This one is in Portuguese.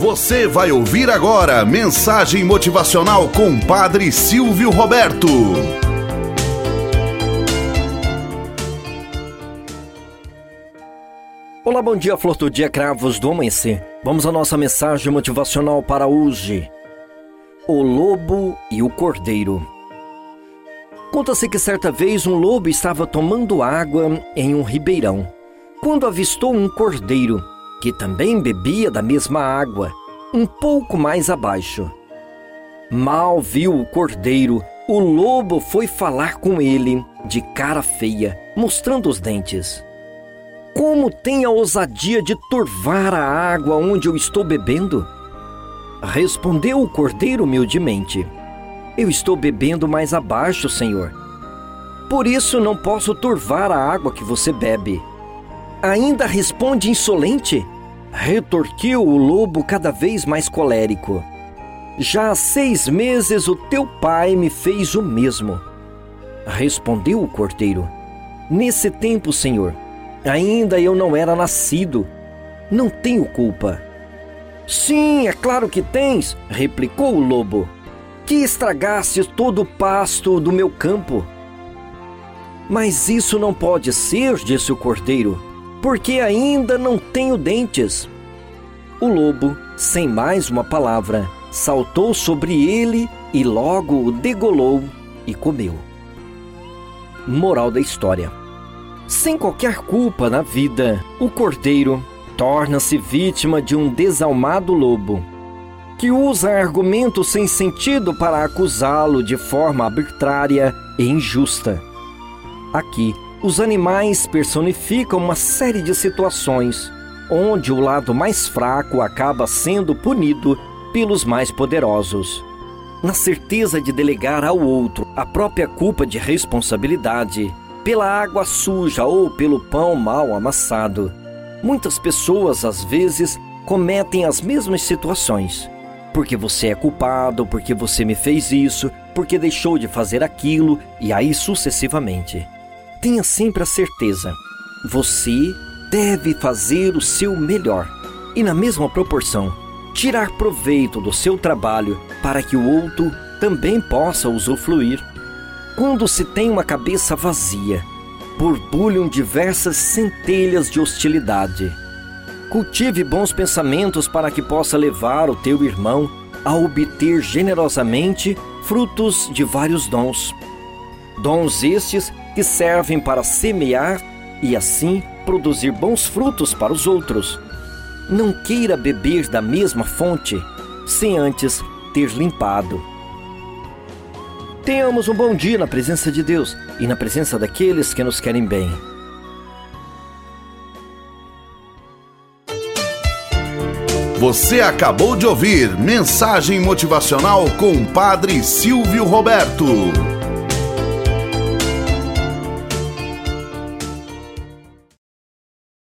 Você vai ouvir agora mensagem motivacional com Padre Silvio Roberto. Olá, bom dia, flor do dia, cravos do amanhecer. Vamos à nossa mensagem motivacional para hoje. O lobo e o cordeiro. Conta-se que certa vez um lobo estava tomando água em um ribeirão, quando avistou um cordeiro que também bebia da mesma água, um pouco mais abaixo. Mal viu o cordeiro, o lobo foi falar com ele, de cara feia, mostrando os dentes. Como tem a ousadia de turvar a água onde eu estou bebendo? Respondeu o cordeiro humildemente: Eu estou bebendo mais abaixo, senhor. Por isso não posso turvar a água que você bebe. Ainda responde insolente? Retorquiu o lobo cada vez mais colérico. Já há seis meses o teu pai me fez o mesmo. Respondeu o cordeiro. Nesse tempo, senhor, ainda eu não era nascido. Não tenho culpa. Sim, é claro que tens, replicou o lobo. Que estragaste todo o pasto do meu campo. Mas isso não pode ser, disse o cordeiro porque ainda não tenho dentes. O lobo, sem mais uma palavra, saltou sobre ele e logo o degolou e comeu. Moral da história: Sem qualquer culpa na vida, o cordeiro torna-se vítima de um desalmado lobo, que usa argumentos sem sentido para acusá-lo de forma arbitrária e injusta. Aqui, os animais personificam uma série de situações onde o lado mais fraco acaba sendo punido pelos mais poderosos. Na certeza de delegar ao outro a própria culpa de responsabilidade pela água suja ou pelo pão mal amassado, muitas pessoas às vezes cometem as mesmas situações. Porque você é culpado, porque você me fez isso, porque deixou de fazer aquilo e aí sucessivamente tenha sempre a certeza: você deve fazer o seu melhor e, na mesma proporção, tirar proveito do seu trabalho para que o outro também possa usufruir. Quando se tem uma cabeça vazia, borbulham diversas centelhas de hostilidade. Cultive bons pensamentos para que possa levar o teu irmão a obter generosamente frutos de vários dons. Dons estes que servem para semear e assim produzir bons frutos para os outros. Não queira beber da mesma fonte sem antes ter limpado. Tenhamos um bom dia na presença de Deus e na presença daqueles que nos querem bem. Você acabou de ouvir Mensagem Motivacional com o Padre Silvio Roberto.